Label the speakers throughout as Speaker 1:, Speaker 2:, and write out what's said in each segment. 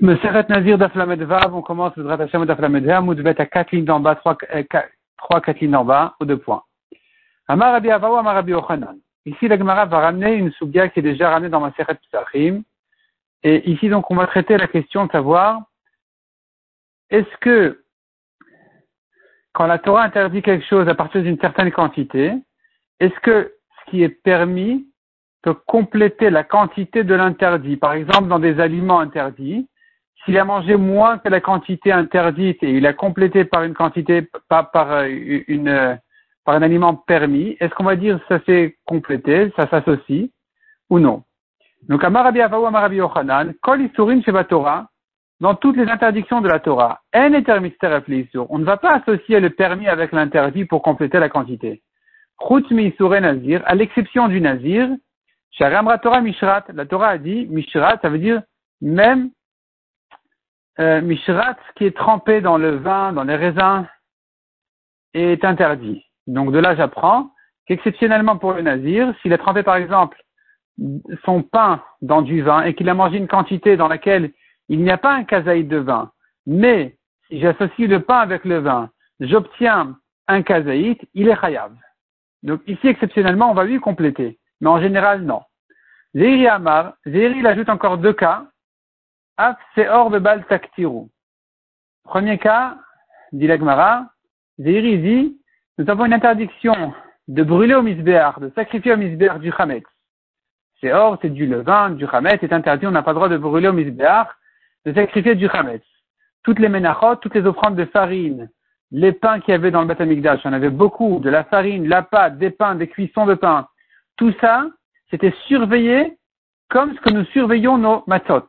Speaker 1: Meseret Nazir d'Aflamed Vav, on commence le Dratachem d'Aflamed Vav, Moudvet à 4 lignes d'en bas, 3, 3 4 lignes d'en bas, aux deux points. Amar Rabbi Avaou, Amar Ochanan. Ici, la Gemara va ramener une soubia qui est déjà ramenée dans ma Seret Psachim. Et ici, donc, on va traiter la question de savoir, est-ce que, quand la Torah interdit quelque chose à partir d'une certaine quantité, est-ce que ce qui est permis peut compléter la quantité de l'interdit? Par exemple, dans des aliments interdits, s'il a mangé moins que la quantité interdite et il a complété par une quantité, par, par, euh, une, par un aliment permis, est-ce qu'on va dire ça s'est complété, ça s'associe ou non? Donc, à Marabi Avaou, Marabi Yochanan, Kol Isurin Torah, dans toutes les interdictions de la Torah, on ne va pas associer le permis avec l'interdit pour compléter la quantité. Nazir, à l'exception du Nazir, Mishrat, la Torah a dit, Mishrat, ça veut dire même euh, Mishrat qui est trempé dans le vin, dans les raisins, est interdit. Donc de là, j'apprends qu'exceptionnellement pour le nazir, s'il a trempé par exemple son pain dans du vin et qu'il a mangé une quantité dans laquelle il n'y a pas un kazaïd de vin, mais j'associe le pain avec le vin, j'obtiens un kazaïd, il est chayav. Donc ici, exceptionnellement, on va lui compléter. Mais en général, non. Zéhiri Amar, Zéhiri il ajoute encore deux cas Af hors de bal taktiru. Premier cas, dit l'Agmara, Zéhiri dit, nous avons une interdiction de brûler au misbéar, de sacrifier au misbéar du chametz. C'est or, c'est du levain, du chametz est interdit, on n'a pas le droit de brûler au misbéar, de sacrifier du chametz. Toutes les menachot, toutes les offrandes de farine, les pains qu'il y avait dans le Batamikdash, on avait beaucoup, de la farine, la pâte, des pains, des cuissons de pain. Tout ça, c'était surveillé comme ce que nous surveillons nos matzot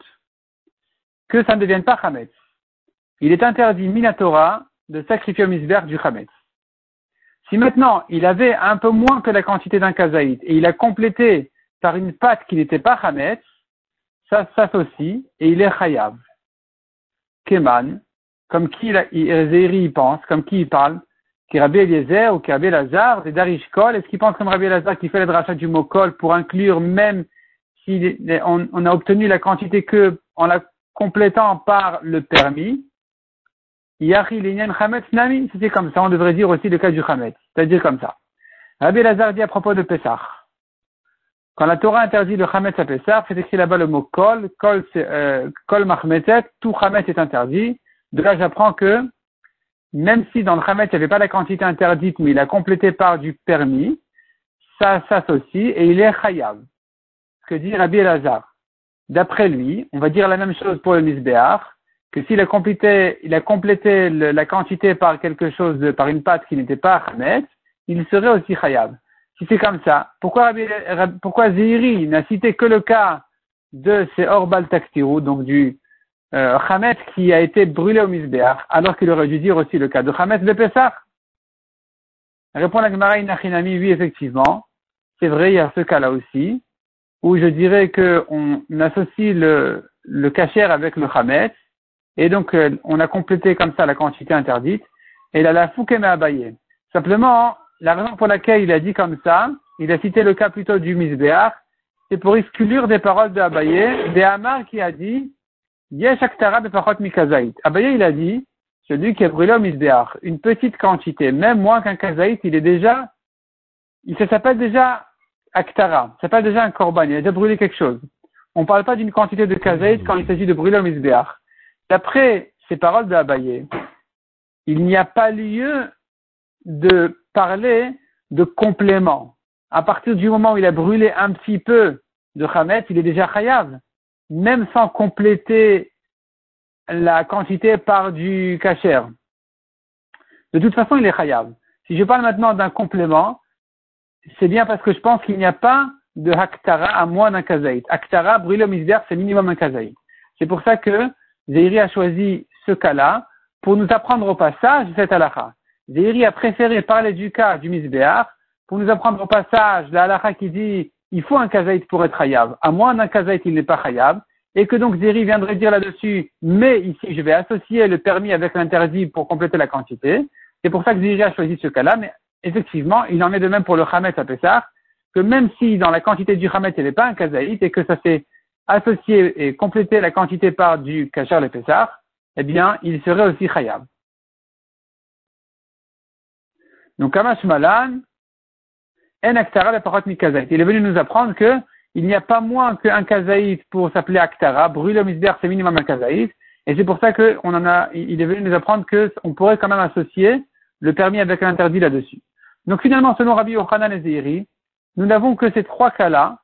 Speaker 1: que ça ne devienne pas Hametz. Il est interdit, Minatora, de sacrifier au du Hametz. Si maintenant il avait un peu moins que la quantité d'un kazaït et il a complété par une pâte qui n'était pas Hametz, ça s'associe et il est Chayav. Keman, comme qui Zéhiri pense, comme qui il parle, qui Rabbi Eliezer ou qui Rabbi Lazar, des Darish Kol, est-ce qu'il pense comme Rabbi Lazar qui fait le drachat du mot Kol pour inclure même si on, on, a obtenu la quantité que en la complétant par le permis, c'était comme ça, on devrait dire aussi le cas du Chametz, c'est-à-dire comme ça. Rabbi Lazar dit à propos de Pessah. Quand la Torah interdit le Chametz à Pessah, c'est écrit là-bas le mot Kol, Kol, euh, Kol Machmetet, tout Chametz est interdit. De là, j'apprends que, même si dans le Chametz, il n'y avait pas la quantité interdite, mais il a complété par du permis, ça s'associe et il est Chayav. Ce que dit Rabbi Lazar. D'après lui, on va dire la même chose pour le misbéach, que s'il a complété, il a complété la quantité par quelque chose, par une pâte qui n'était pas Hamet, il serait aussi chayav. Si c'est comme ça, pourquoi, pourquoi n'a cité que le cas de ces Orbal Taktiru, donc du euh, qui a été brûlé au misbéach, alors qu'il aurait dû dire aussi le cas de Hamet de Pessah? Répond la Gemara Inachinami, oui, effectivement. C'est vrai, il y a ce cas-là aussi où je dirais qu'on associe le, le cachère avec le chametz, et donc euh, on a complété comme ça la quantité interdite, et là la fouke m'a abayé. Simplement, la raison pour laquelle il a dit comme ça, il a cité le cas plutôt du misbéach, c'est pour exclure des paroles de Abaye, des Hamar qui a dit, Yesh aktara mikazait. Abaye il a dit, celui qui a brûlé au misbéach, une petite quantité, même moins qu'un kazaït, il est déjà, il s'appelle déjà Aktara, c'est pas déjà un korban, il a déjà brûlé quelque chose. On ne parle pas d'une quantité de kazaït quand il s'agit de brûler un misbéach. D'après ces paroles de Abaye, il n'y a pas lieu de parler de complément. À partir du moment où il a brûlé un petit peu de Hamet, il est déjà chayav. Même sans compléter la quantité par du kacher. De toute façon, il est chayav. Si je parle maintenant d'un complément, c'est bien parce que je pense qu'il n'y a pas de haktara à moins d'un kazaït. Haktara, brûler au misbéach, c'est minimum un kazaït. C'est pour ça que Zéhiri a choisi ce cas-là pour nous apprendre au passage cette halakha. Zéhiri a préféré parler du cas du misbéach pour nous apprendre au passage la halakha qui dit il faut un kazaït pour être hayav. À moins d'un kazaït, il n'est pas hayav. Et que donc Zéhiri viendrait dire là-dessus, mais ici je vais associer le permis avec l'interdit pour compléter la quantité. C'est pour ça que Zéhiri a choisi ce cas-là. Mais effectivement, il en est de même pour le Hametz à Pessah, que même si dans la quantité du Hametz il avait pas un kazaït et que ça s'est associer et compléter la quantité par du kasher le Pessah, eh bien, il serait aussi chayab. Donc, Kamash Malan, En Aktara la parot Mikazait. Il est venu nous apprendre que il n'y a pas moins qu'un kazaït pour s'appeler Aktara. Brûle misber, c'est minimum un kazaït. Et c'est pour ça qu'on en a, il est venu nous apprendre qu'on pourrait quand même associer le permis avec l'interdit là-dessus. Donc finalement, selon Rabbi Yochanan et Zehiri, nous n'avons que ces trois cas-là,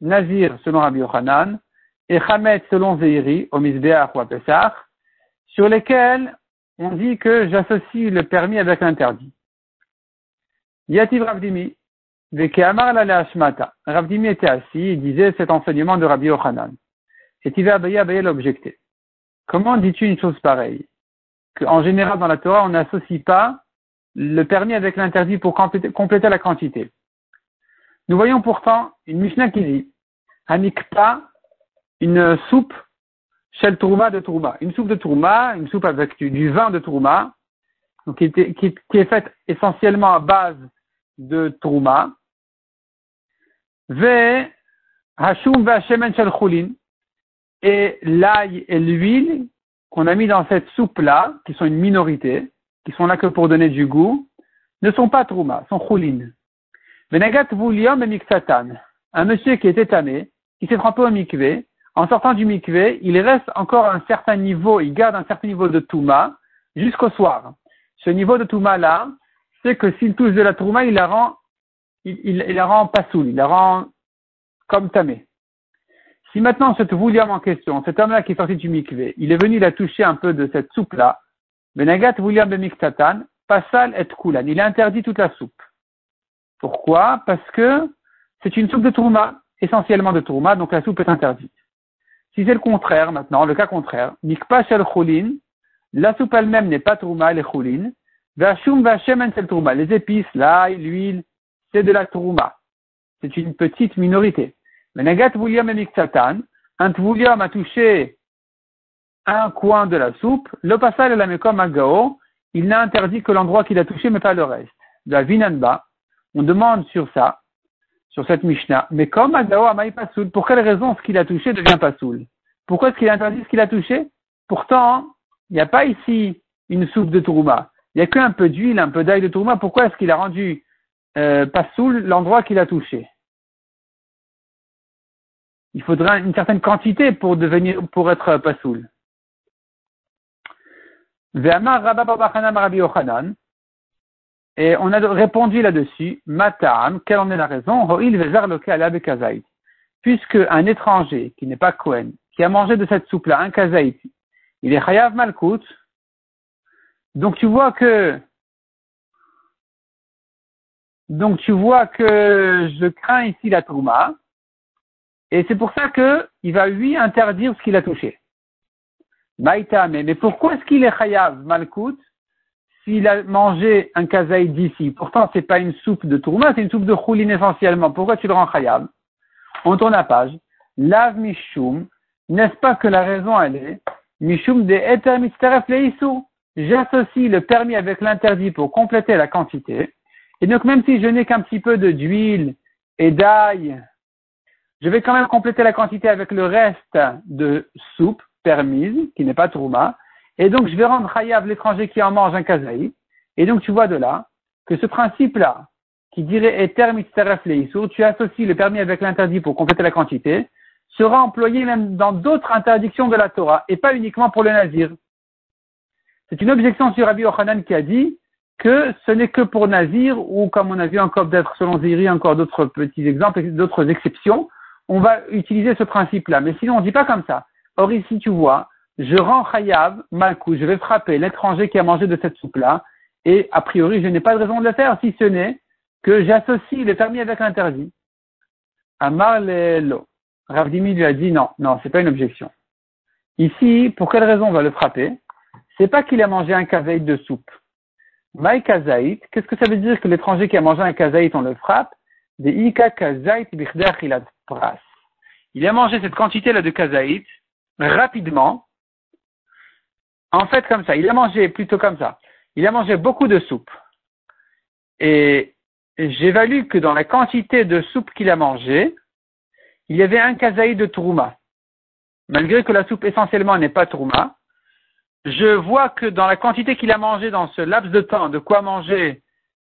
Speaker 1: Nazir selon Rabbi Yochanan, et Hamet selon Zehiri, au ou à sur lesquels on dit que j'associe le permis avec l'interdit. Yativ Ravdimi, Amar la Ashmata. Ravdimi était assis, il disait cet enseignement de Rabbi Yochanan. Et Tiva Abaye l'objectait. Comment dis-tu une chose pareille? Qu'en général dans la Torah, on n'associe pas le permis avec l'interdit pour compléter, la quantité. Nous voyons pourtant une Mishnah qui dit, Hanikpa, une soupe chez le Tourma de Tourma. Une soupe de Tourma, une soupe avec du, vin de Tourma, qui, est faite essentiellement à base de Tourma. Ve Hashum Shel Chulin. Et l'ail et l'huile qu'on a mis dans cette soupe-là, qui sont une minorité, qui sont là que pour donner du goût, ne sont pas Trouma, sont Chulin. Venagat Vulium et Miksatan. Un monsieur qui était tanné, qui s'est trempé au mikvé, en sortant du mikvé, il reste encore un certain niveau, il garde un certain niveau de Touma jusqu'au soir. Ce niveau de Touma là, c'est que s'il touche de la Touma, il la rend, il, il, la rend pasoul, il la rend comme tamé. Si maintenant cette William en question, cet homme-là qui est sorti du mikvé, il est venu la toucher un peu de cette soupe-là, Benagat William Bemiktatan, Pasal et Kulan, il a interdit toute la soupe. Pourquoi? Parce que c'est une soupe de tourma, essentiellement de tourma, donc la soupe est interdite. Si c'est le contraire maintenant, le cas contraire, Mikpa Shel Chulin, la soupe elle-même n'est pas tourma, elle est Chulin, Vashum Vashemen Shel Tourma, les épices, l'ail, l'huile, c'est de la tourma. C'est une petite minorité. Menagat William et Miktatan, un William a touché un coin de la soupe, le passage de la Mekom Agao, il n'a interdit que l'endroit qu'il a touché, mais pas le reste. De la Vinanba, on demande sur ça, sur cette Mishnah, mais comme Agao Amaï Pasoul, pour quelle raison ce qu'il a touché devient Pasoul Pourquoi est-ce qu'il a interdit ce qu'il a touché? Pourtant, il n'y a pas ici une soupe de Touruma. Il n'y a qu'un peu d'huile, un peu d'ail de Touruma. Pourquoi est-ce qu'il a rendu euh, Pasoul l'endroit qu'il a touché? Il faudra une certaine quantité pour devenir, pour être pasoul. Et on a répondu là-dessus, Matam, quelle en est la raison? Puisque un étranger qui n'est pas Cohen, qui a mangé de cette soupe-là, un kazaït, il est chayav malkout. Donc tu vois que, donc tu vois que je crains ici la trouma. Et c'est pour ça qu'il va lui interdire ce qu'il a touché. Mais, pourquoi est-ce qu'il est chayav malkout s'il a mangé un kazaï d'ici? Pourtant, c'est pas une soupe de tourma, c'est une soupe de chouline essentiellement. Pourquoi tu le rends chayav? On tourne la page. Lav mishum, n'est-ce pas que la raison elle est Mishum de eter J'associe le permis avec l'interdit pour compléter la quantité. Et donc, même si je n'ai qu'un petit peu d'huile et d'ail je vais quand même compléter la quantité avec le reste de soupe permise, qui n'est pas trouma, et donc je vais rendre chayav l'étranger qui en mange un kazaï. Et donc tu vois de là que ce principe-là, qui dirait eter mitzaref tu associes le permis avec l'interdit pour compléter la quantité, sera employé même dans d'autres interdictions de la Torah, et pas uniquement pour le nazir. C'est une objection sur Rabbi Yochanan qui a dit que ce n'est que pour nazir, ou comme on a vu encore d'être selon Ziri, encore d'autres petits exemples, d'autres exceptions, on va utiliser ce principe-là. Mais sinon, on ne dit pas comme ça. Or, ici, tu vois, je rends Chayav, Malkou, je vais frapper l'étranger qui a mangé de cette soupe-là, et a priori, je n'ai pas de raison de le faire, si ce n'est que j'associe le permis avec l'interdit. Amar lo. Ravdimi lui a dit non, non, c'est pas une objection. Ici, pour quelle raison on va le frapper? C'est pas qu'il a mangé un kazaït de soupe. Maï kazaït, qu'est-ce que ça veut dire que l'étranger qui a mangé un kazaït, on le frappe? Il a mangé cette quantité-là de kazaït rapidement. En fait, comme ça. Il a mangé plutôt comme ça. Il a mangé beaucoup de soupe. Et j'évalue que dans la quantité de soupe qu'il a mangé, il y avait un kazaït de trouma. malgré que la soupe essentiellement n'est pas Trouma, je vois que dans la quantité qu'il a mangé dans ce laps de temps, de quoi manger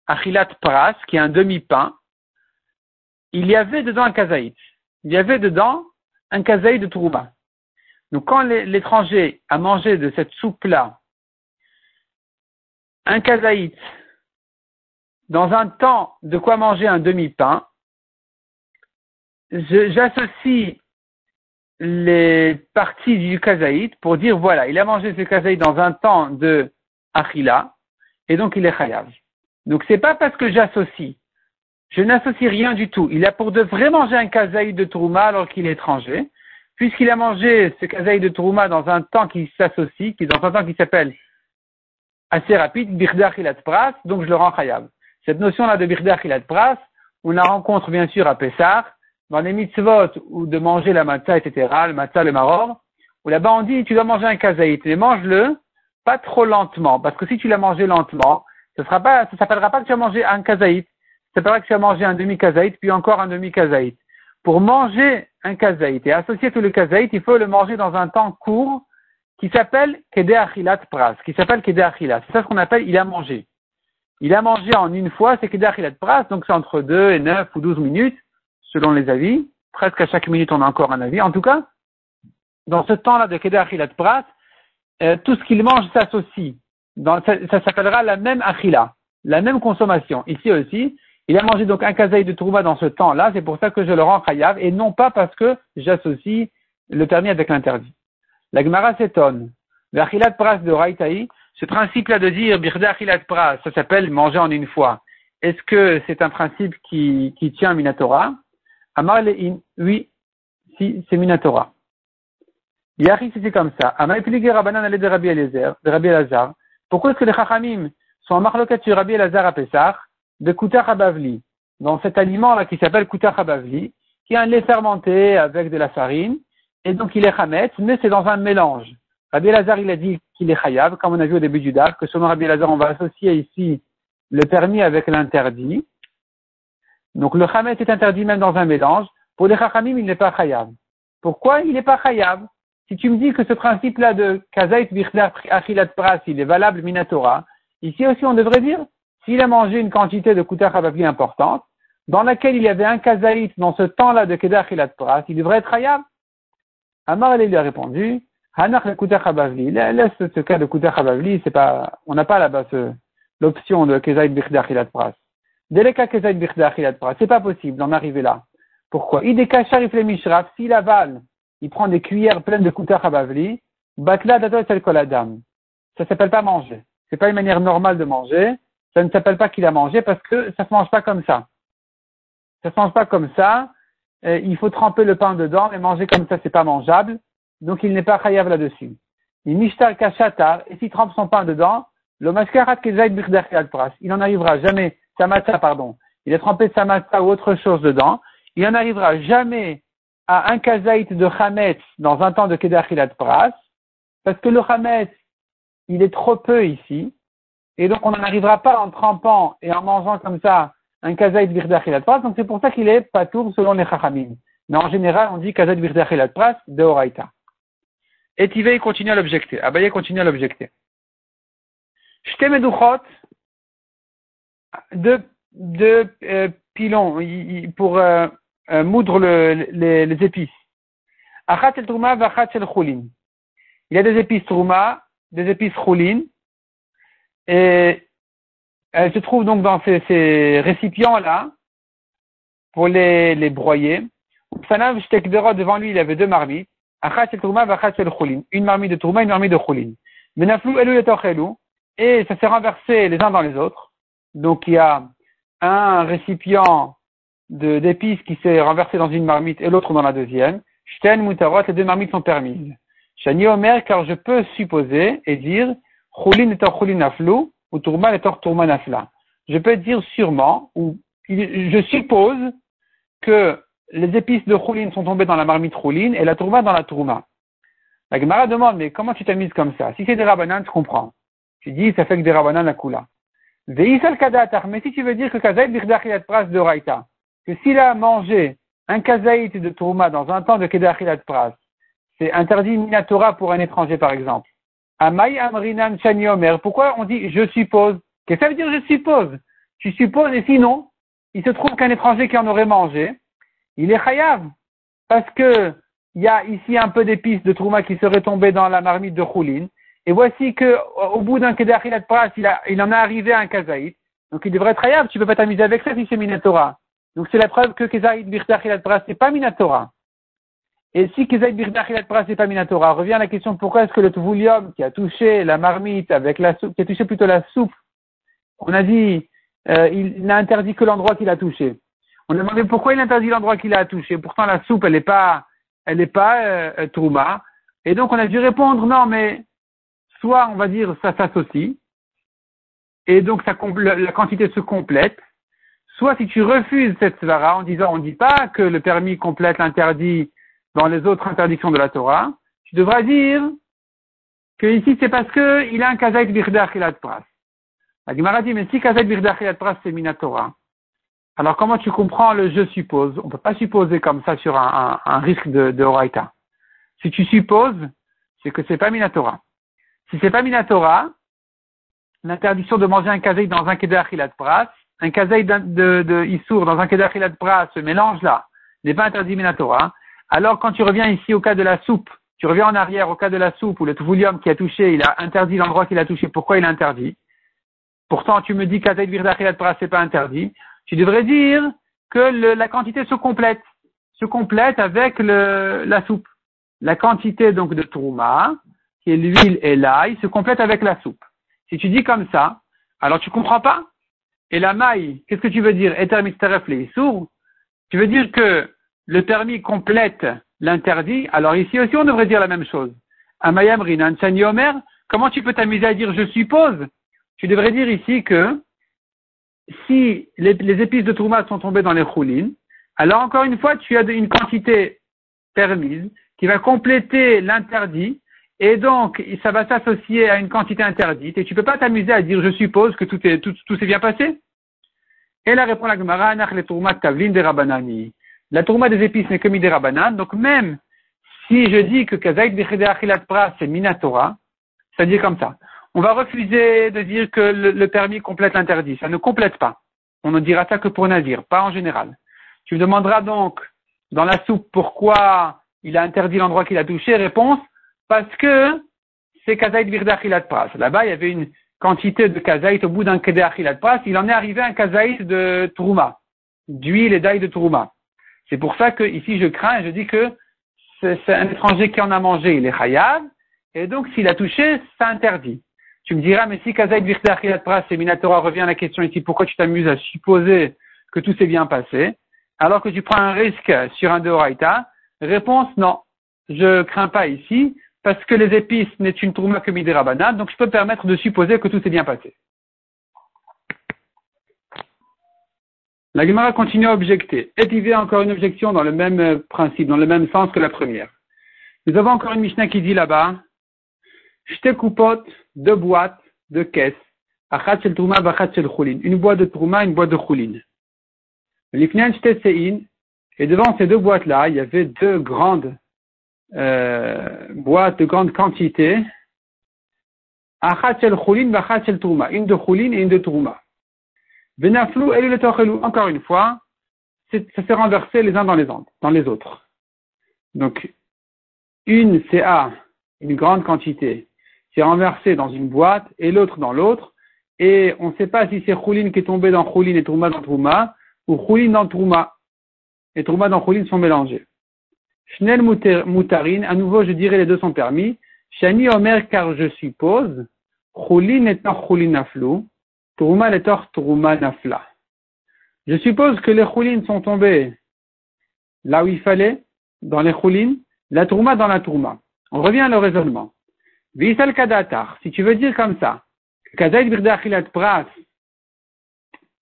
Speaker 1: Achilat Pras, qui est un demi-pain, il y avait dedans un kazaït. Il y avait dedans un kazaït de Trouma. Donc quand l'étranger a mangé de cette soupe-là un kazaït dans un temps de quoi manger un demi-pain, j'associe les parties du kazaït pour dire voilà, il a mangé ce kazaït dans un temps de achila, et donc il est chayav. Donc c'est pas parce que j'associe, je n'associe rien du tout. Il a pour de vrai manger un kazaït de Trouma alors qu'il est étranger, puisqu'il a mangé ce kazaït de Trouma dans un temps qui s'associe, qui dans un temps qui s'appelle assez rapide, birda pras, donc je le rends chayav. Cette notion-là de birda pras, on la rencontre bien sûr à Pessah, dans les mitzvot ou de manger la matzah, etc., le matzah, le maror, où là-bas on dit tu dois manger un kazaït, mais mange-le pas trop lentement, parce que si tu l'as mangé lentement, ce sera pas, s'appellera pas que tu as mangé un kazaït, ça s'appellera que tu as mangé un demi-kazaït, puis encore un demi-kazaït. Pour manger un kazaït et associer tout le kazaït, il faut le manger dans un temps court qui s'appelle kede achilat pras, qui s'appelle kede achilat. C'est ça ce qu'on appelle il a mangé. Il a mangé en une fois, c'est kede achilat pras, donc c'est entre 2 et 9 ou 12 minutes selon les avis. Presque à chaque minute, on a encore un avis. En tout cas, dans ce temps-là de Kedar Achilat Prat, euh, tout ce qu'il mange s'associe. ça, ça s'appellera la même Achila, la même consommation. Ici aussi, il a mangé donc un kazaï de Trouba dans ce temps-là, c'est pour ça que je le rends chayav, et non pas parce que j'associe le permis avec l'interdit. La Gemara s'étonne. L'achilat pras de Raitaï, ce principe-là de dire birda achilat pras, ça s'appelle manger en une fois. Est-ce que c'est un principe qui, qui tient à Minatora? Amar oui, si, c'est Minatora. Yahri, c'était comme ça. Amar allait de Rabbi Elazar. Pourquoi est-ce que les Chachamim sont en marloquette sur Rabbi Elazar à Pessah, de Kuta Habavli, dans cet aliment-là qui s'appelle Kuta Habavli, qui est un lait fermenté avec de la farine, et donc il est Hametz, mais c'est dans un mélange. Rabbi Elazar, il a dit qu'il est Chayav, comme on a vu au début du DAF, que selon Rabbi Elazar, on va associer ici le permis avec l'interdit. Donc le chametz est interdit même dans un mélange. Pour les chachamim, il n'est pas chayav. Pourquoi il n'est pas chayav Si tu me dis que ce principe-là de kazait bichler achilat pras, il est valable minatora, ici aussi on devrait dire, s'il a mangé une quantité de kuta chabavli importante, dans laquelle il y avait un kazaït dans ce temps-là de kedar achilat pras, il devrait être chayav. Amar lui a répondu, hanach kuta chabavli. Laisse ce cas de kuta chabavli, c'est pas, on n'a pas là-bas l'option de kazait bichler achilat pras. C'est pas possible d'en arriver là. Pourquoi? Il décachar il mishraf, s'il avale, il prend des cuillères pleines de kutar habavli, batla dato koladam. Ça s'appelle pas manger. C'est pas une manière normale de manger. Ça ne s'appelle pas qu'il a mangé parce que ça se mange pas comme ça. Ça se mange pas comme ça. Euh, il faut tremper le pain dedans, mais manger comme ça, c'est pas mangeable. Donc il n'est pas chayav là-dessus. Il mishtar kachatar, et s'il trempe son pain dedans, le maskarat il n'en arrivera jamais sa pardon, il est trempé de sa ou autre chose dedans, il n'en arrivera jamais à un kazaït de chametz dans un temps de kedachilat pras, parce que le chametz, il est trop peu ici, et donc on n'en arrivera pas en trempant et en mangeant comme ça un kazaït birdachilat pras, donc c'est pour ça qu'il est patour selon les chachamim. Mais en général, on dit kazaït birdachilat pras de oraita. Et Tivei continue à l'objecter. Abaye continue à l'objecter. Shtemeduchot, deux, deux euh, pilons pour euh, euh, moudre le, les, épices. Achat vachat el choulin. Il y a des épices trouma, des épices choulin, et elles se trouvent donc dans ces, ces récipients-là pour les, les broyer. Sanav devant lui, il avait deux marmites. Achat el trouma, vachat el choulin. Une marmite de trouma, une marmite de choulin. Menaflou elu et et ça s'est renversé les uns dans les autres. Donc il y a un récipient d'épices qui s'est renversé dans une marmite et l'autre dans la deuxième. Shten mutarot, les deux marmites sont permises. Shani Omer, car je peux supposer et dire, chulin et chulin aflou, ou tourman et tourman afla. Je peux dire sûrement, ou je suppose que les épices de chulin sont tombées dans la marmite chulin et la tourma dans la tourma. La Gemara demande, mais comment tu t'as mise comme ça? Si c'est des rabanan, je comprends. Tu dis, ça fait que des rabanan à kula. Mais si tu veux dire que kazaït birdachilat pras de Raïta, que s'il a mangé un kazaït de Tourma dans un temps de kedachilat pras, c'est interdit minatora pour un étranger, par exemple. Amay amrinan omer. Pourquoi on dit je suppose? Qu'est-ce que ça veut dire je suppose? Tu supposes et sinon, il se trouve qu'un étranger qui en aurait mangé, il est chayav. Parce que il y a ici un peu d'épices de trouma qui seraient tombées dans la marmite de choulin. Et voici que au bout d'un kedachilat pras, il, il en a arrivé à un kazaït. Donc il devrait être chayav. Tu peux pas t'amuser avec ça si c'est minatora. Donc c'est la preuve que kezaït birdachilat pras, c'est pas minatora. Et si pas Minatora, revient à la question pourquoi est-ce que le Tvulium qui a touché la marmite avec la soupe, qui a touché plutôt la soupe, on a dit, euh, il n'a interdit que l'endroit qu'il a touché. On a demandé pourquoi il interdit l'endroit qu'il a touché. Pourtant la soupe, elle n'est pas, elle n'est pas euh, euh, Trouma. Et donc on a dû répondre non, mais soit on va dire ça s'associe, et donc ça, la quantité se complète. Soit si tu refuses cette svara en disant on ne dit pas que le permis complète l'interdit dans les autres interdictions de la Torah, tu devras dire que ici c'est parce qu'il a un kazaït birdach il pras. La Gemara dit, mais si kazaït birdach il pras c'est minatora, alors comment tu comprends le je suppose? On ne peut pas supposer comme ça sur un, risque de, de. Si tu supposes, c'est que c'est pas minatora. Si c'est pas minatora, l'interdiction de manger un kazaït dans un kedar de pras, un kazaït de, de, Issour dans un kedar de pras, ce mélange là, n'est pas interdit minatora. Alors, quand tu reviens ici au cas de la soupe, tu reviens en arrière au cas de la soupe où le tvulium qui a touché, il a interdit l'endroit qu'il a touché. Pourquoi il a interdit? Pourtant, tu me dis qu'Atayt Virdachilat Pras, c'est pas interdit. Tu devrais dire que la quantité se complète, se complète avec la soupe. La quantité donc de trouma, qui est l'huile et l'ail, se complète avec la soupe. Si tu dis comme ça, alors tu comprends pas? Et la maille, qu'est-ce que tu veux dire? Eter. Tu veux dire que le permis complète l'interdit, alors ici aussi on devrait dire la même chose. Amayam Rinan Omer, comment tu peux t'amuser à dire je suppose Tu devrais dire ici que si les, épices de Trouma sont tombées dans les choulines, alors encore une fois tu as une quantité permise qui va compléter l'interdit et donc ça va s'associer à une quantité interdite et tu ne peux pas t'amuser à dire je suppose que tout est tout, tout s'est bien passé. Et là répond la Gemara, le Tavlin de Rabbanani. La tourma des épices n'est que midera banane. Donc même si je dis que kazaït achilat pras c'est minatora, ça dit comme ça. On va refuser de dire que le, permis complète l'interdit. Ça ne complète pas. On ne dira ça que pour Nazir, pas en général. Tu me demanderas donc dans la soupe pourquoi il a interdit l'endroit qu'il a touché? Réponse, parce que c'est kazaït birdachilat pras. Là-bas, il y avait une quantité de kazaït au bout d'un kedeachilat pras. Il en est arrivé un kazaït de trouma, d'huile et d'ail de trouma. C'est pour ça que ici je crains et je dis que c'est un étranger qui en a mangé, il est chayav, et donc s'il a touché, ça interdit. Tu me diras, mais si Kazaïd Virtachilat Pras et Minatora revient à la question ici, pourquoi tu t'amuses à supposer que tout s'est bien passé, alors que tu prends un risque sur un Deoraita? Réponse, non. Je crains pas ici, parce que les épices n'est une tourma que midérabana, donc je peux me permettre de supposer que tout s'est bien passé. La Gemara continue à objecter. Et encore une objection dans le même euh, principe, dans le même sens que la première. Nous avons encore une Mishnah qui dit là-bas, Shte kupot, deux boîtes, deux caisses, achat shel truma, vachat shel chulin. Une boîte de truma, une boîte de chulin. Et devant ces deux boîtes-là, il y avait deux grandes euh, boîtes de grande quantité, achat shel chulin, vachat shel truma. Une de chulin et une de truma. Benaflou et le Encore une fois, ça s'est renversé les uns dans les, autres. Donc, une CA, une grande quantité, s'est renversée dans une boîte et l'autre dans l'autre. Et on ne sait pas si c'est Choulin qui est tombé dans Choulin et Trouma dans Trouma, ou Choulin dans Trouma. Et Trouma dans Choulin sont mélangés. Schnell Moutarin, à nouveau je dirais les deux sont permis. Shani Omer, car je suppose, Choulin étant Choulin Aflou, Touruma letor Touruma nafla. Je suppose que les choulines sont tombées là où il fallait, dans les choulines, la tourma dans la tourma. On revient au raisonnement. Visal kadatar, si tu veux dire comme ça,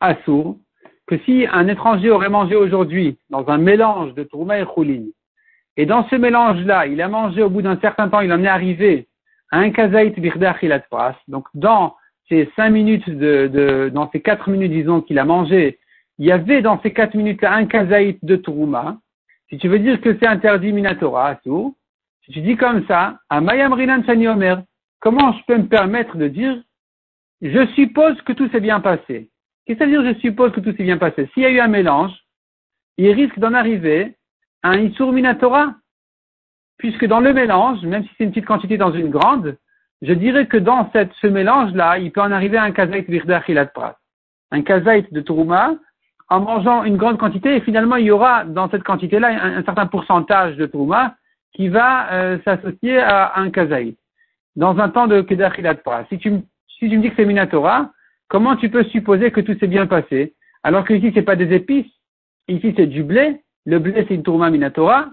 Speaker 1: assour, que si un étranger aurait mangé aujourd'hui dans un mélange de tourma et chouline, et dans ce mélange-là, il a mangé au bout d'un certain temps, il en est arrivé à un kazaït birdachilat pras, donc dans ces cinq minutes de, de, dans ces quatre minutes, disons, qu'il a mangé, il y avait dans ces quatre minutes-là un kazaït de Trouma. Si tu veux dire que c'est interdit Minatora, tout, Si tu dis comme ça, Amayam Rinan Omer, comment je peux me permettre de dire, je suppose que tout s'est bien passé? Qu'est-ce que ça veut dire je suppose que tout s'est bien passé S'il y a eu un mélange, il risque d'en arriver à un Isur Minatora. Puisque dans le mélange, même si c'est une petite quantité dans une grande, je dirais que dans ce mélange-là, il peut en arriver à un kazait Virda Pras. Un kazait de Touruma, en mangeant une grande quantité, et finalement il y aura dans cette quantité-là un, certain pourcentage de Touruma qui va euh, s'associer à un kazait. Dans un temps de Kedachilat Pras. Si tu, si tu me dis que c'est Minatora, comment tu peux supposer que tout s'est bien passé? Alors que ici c'est pas des épices, ici c'est du blé, le blé c'est une Touruma Minatora,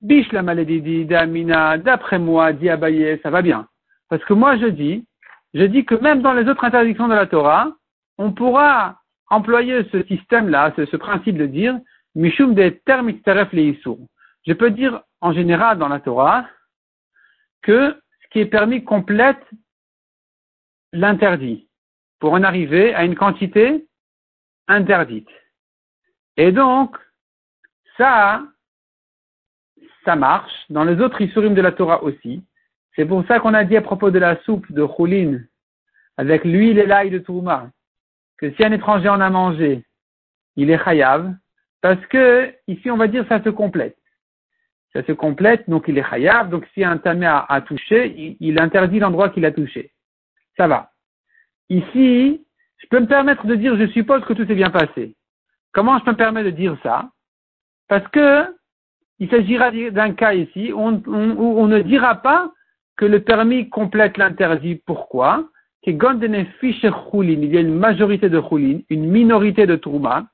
Speaker 1: Biche la maladie d'Amina, d'après moi, dit Abaye, ça va bien. Parce que moi je dis, je dis que même dans les autres interdictions de la Torah, on pourra employer ce système-là, ce, principe de dire, Mishum de termiteref le Je peux dire en général dans la Torah que ce qui est permis complète l'interdit pour en arriver à une quantité interdite. Et donc, ça, ça marche. Dans les autres Isurim de la Torah aussi. C'est pour ça qu'on a dit à propos de la soupe de Choulin, avec l'huile et l'ail de Touma, que si un étranger en a mangé, il est chayav, parce que ici on va dire ça se complète. Ça se complète, donc il est chayav, donc si un tamé a, touché, il, interdit l'endroit qu'il a touché. Ça va. Ici, je peux me permettre de dire, je suppose que tout s'est bien passé. Comment je peux me permettre de dire ça? Parce que il s'agira d'un cas ici où on, ne dira pas que le permis complète l'interdit. Pourquoi? Il y a une majorité de choulin, une minorité de trouma.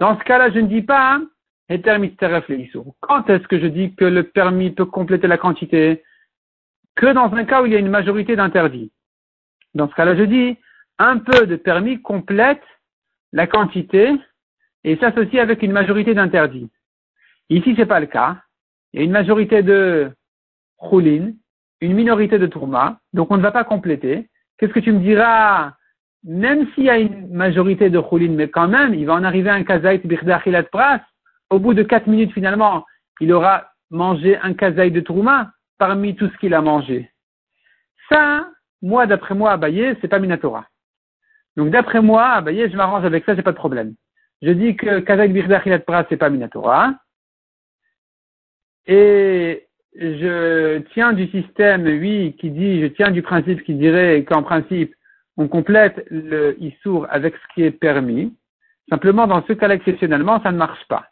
Speaker 1: Dans ce cas-là, je ne dis pas quand est-ce que je dis que le permis peut compléter la quantité? Que dans un cas où il y a une majorité d'interdits. Dans ce cas-là, je dis un peu de permis complète la quantité et s'associe avec une majorité d'interdits. Ici, c'est pas le cas. Il y a une majorité de choulin, une minorité de tourma, donc on ne va pas compléter. Qu'est-ce que tu me diras? Même s'il y a une majorité de choulin, mais quand même, il va en arriver un kazaït birdachilat pras. Au bout de quatre minutes, finalement, il aura mangé un kazaït de tourma parmi tout ce qu'il a mangé. Ça, moi, d'après moi, Abaye, c'est pas Minatora. Donc, d'après moi, Abaye, je m'arrange avec ça, c'est pas de problème. Je dis que kazaït birdachilat pras, c'est pas Minatora. Et je tiens du système, oui, qui dit, je tiens du principe qui dirait qu'en principe, on complète le issour avec ce qui est permis. Simplement, dans ce cas-là, exceptionnellement, ça ne marche pas.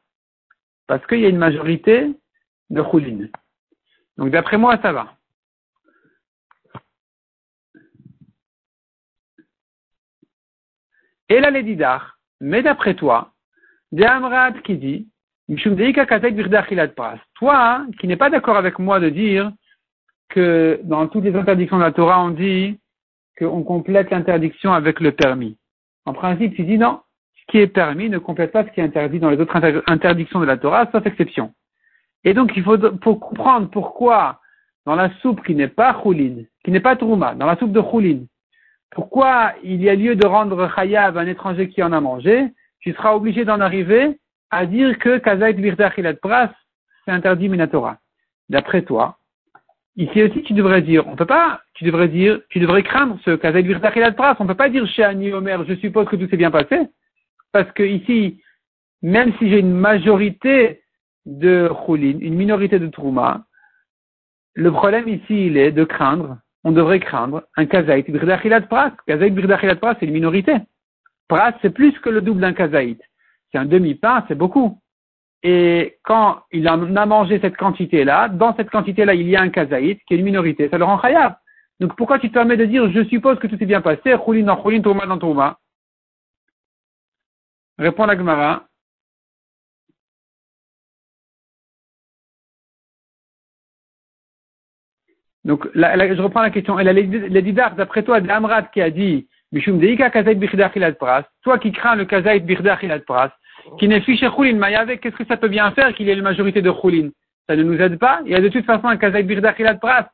Speaker 1: Parce qu'il y a une majorité de choulines. Donc, d'après moi, ça va. Et là, les didar, mais d'après toi, Amrad qui dit, toi, qui n'es pas d'accord avec moi de dire que dans toutes les interdictions de la Torah, on dit qu'on complète l'interdiction avec le permis. En principe, tu dis non, ce qui est permis ne complète pas ce qui est interdit dans les autres interdictions de la Torah, sauf exception. Et donc, il faut comprendre pourquoi dans la soupe qui n'est pas choulin, qui n'est pas trouma, dans la soupe de choulin, pourquoi il y a lieu de rendre chayav à un étranger qui en a mangé, tu seras obligé d'en arriver à dire que Kazait Birdachilat Pras, c'est interdit Minatora. D'après toi, ici aussi tu devrais dire, on peut pas, tu devrais dire, tu devrais craindre ce Kazait Birdachilat Pras, on peut pas dire chez Annie Omer, je suppose que tout s'est bien passé, parce que ici, même si j'ai une majorité de Choulin, une minorité de Trouma, le problème ici, il est de craindre, on devrait craindre un Kazait Birdachilat Pras. Kazait Birdachilat Pras, c'est une minorité. Pras, c'est plus que le double d'un Kazait un demi-pain, c'est beaucoup. Et quand il en a mangé cette quantité-là, dans cette quantité-là, il y a un kazaït qui est une minorité, ça le rend khayab. Donc pourquoi tu te permets de dire, je suppose que tout s'est bien passé, en choulin, touma dans touma? Répond la Gemara. Donc, je reprends la question. Et la Didar, d'après toi, de Amrad qui a dit, Mishum Deika Kazaït Pras, toi qui crains le Kazaït Birdachilad Pras, qui n'est fiché Choulin avec qu'est-ce que ça peut bien faire qu'il ait la majorité de Choulin Ça ne nous aide pas. Il y a de toute façon un Kazaït Birdachilad Pras.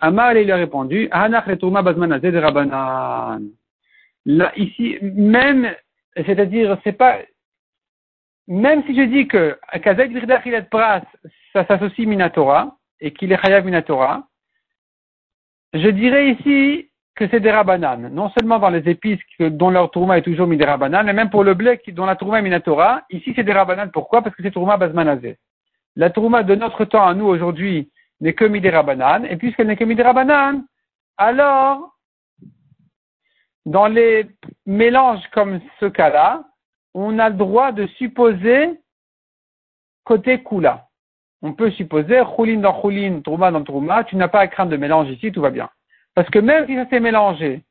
Speaker 1: Amar, il a répondu, Ahanach Retourma Bazmanazé de Rabbanan. Là, ici, même, c'est-à-dire, c'est pas, même si je dis que Kazaït Birdachilad Pras, ça s'associe Minatora, et qu'il est chayav minatora, je dirais ici que c'est des rabanan. Non seulement dans les épices dont leur tourma est toujours mis des rabanan, mais même pour le blé dont la tourma est minatora, ici c'est des rabanan. Pourquoi? Parce que c'est tourma basmanazé. La tourma de notre temps à nous aujourd'hui n'est que mis des et puisqu'elle n'est que mis des alors, dans les mélanges comme ce cas-là, on a le droit de supposer côté kula. On peut supposer choulin dans choulin, trouma dans trouma, tu n'as pas à craindre de mélange ici, tout va bien. Parce que même si ça s'est mélangé,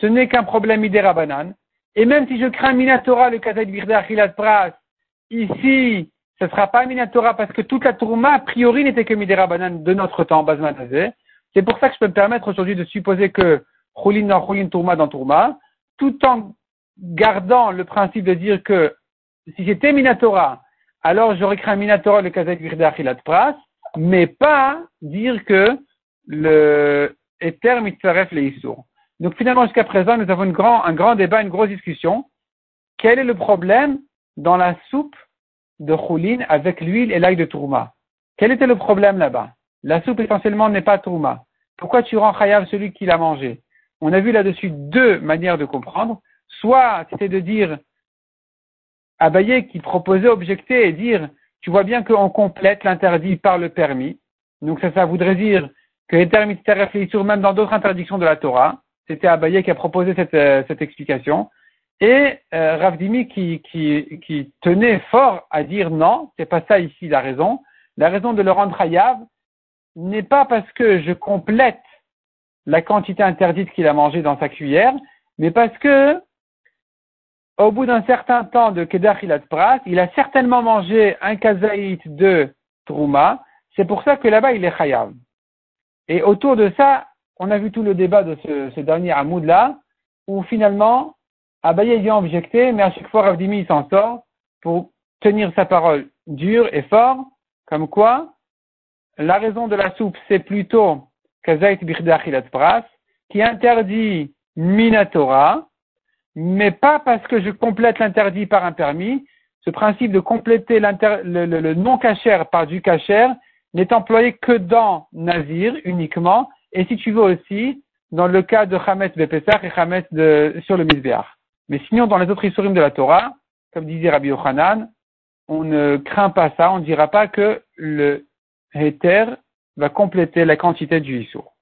Speaker 1: ce n'est qu'un problème idéra banane. Et même si je crains Minatora, le Kazak Birda Pras, ici, ce ne sera pas Minatora parce que toute la tourma, a priori, n'était que Midera Banane de notre temps, Bazmanazé. C'est pour ça que je peux me permettre aujourd'hui de supposer que dans Choulin, Tourma dans Tourma, tout en gardant le principe de dire que si j'étais Minatora, alors j'aurais un Minatora le Kazak Virda Achilat Pras, mais pas dire que le Eter Mitzaref le Issour. Donc finalement, jusqu'à présent, nous avons un grand débat, une grosse discussion. Quel est le problème dans la soupe de Choulin avec l'huile et l'ail de Tourma? Quel était le problème là-bas? La soupe essentiellement n'est pas Tourma. Pourquoi tu rends Chayav celui qui l'a mangé? On a vu là-dessus deux manières de comprendre. Soit c'était de dire Abaye qui proposait objecter et dire, tu vois bien qu'on complète l'interdit par le permis. Donc ça, ça voudrait dire que les termes sur même dans d'autres interdictions de la Torah. C'était Abaye qui a proposé cette, euh, cette explication. Et euh, Ravdimi qui, qui, qui, tenait fort à dire non, c'est pas ça ici la raison. La raison de le rendre hayav n'est pas parce que je complète la quantité interdite qu'il a mangé dans sa cuillère, mais parce que au bout d'un certain temps de Kedar Pras, il a certainement mangé un kazaït de Trouma. C'est pour ça que là-bas, il est chayav. Et autour de ça, on a vu tout le débat de ce, dernier Hamoud-là, où finalement, Abaye vient objecter, mais à chaque fois, Ravdimi s'en sort pour tenir sa parole dure et fort, comme quoi, la raison de la soupe, c'est plutôt Kazaït Birda Pras, qui interdit Minatora, mais pas parce que je complète l'interdit par un permis. Ce principe de compléter le, non cachère par du cachère n'est employé que dans Nazir uniquement, et si tu veux aussi, dans le cas de Hametz Bepesach et Hametz sur le Mizbeach. Mais sinon, dans les autres histoires de la Torah, comme disait Rabbi Yochanan, on ne craint pas ça, on ne dira pas que le Heter va compléter la quantité du Issour.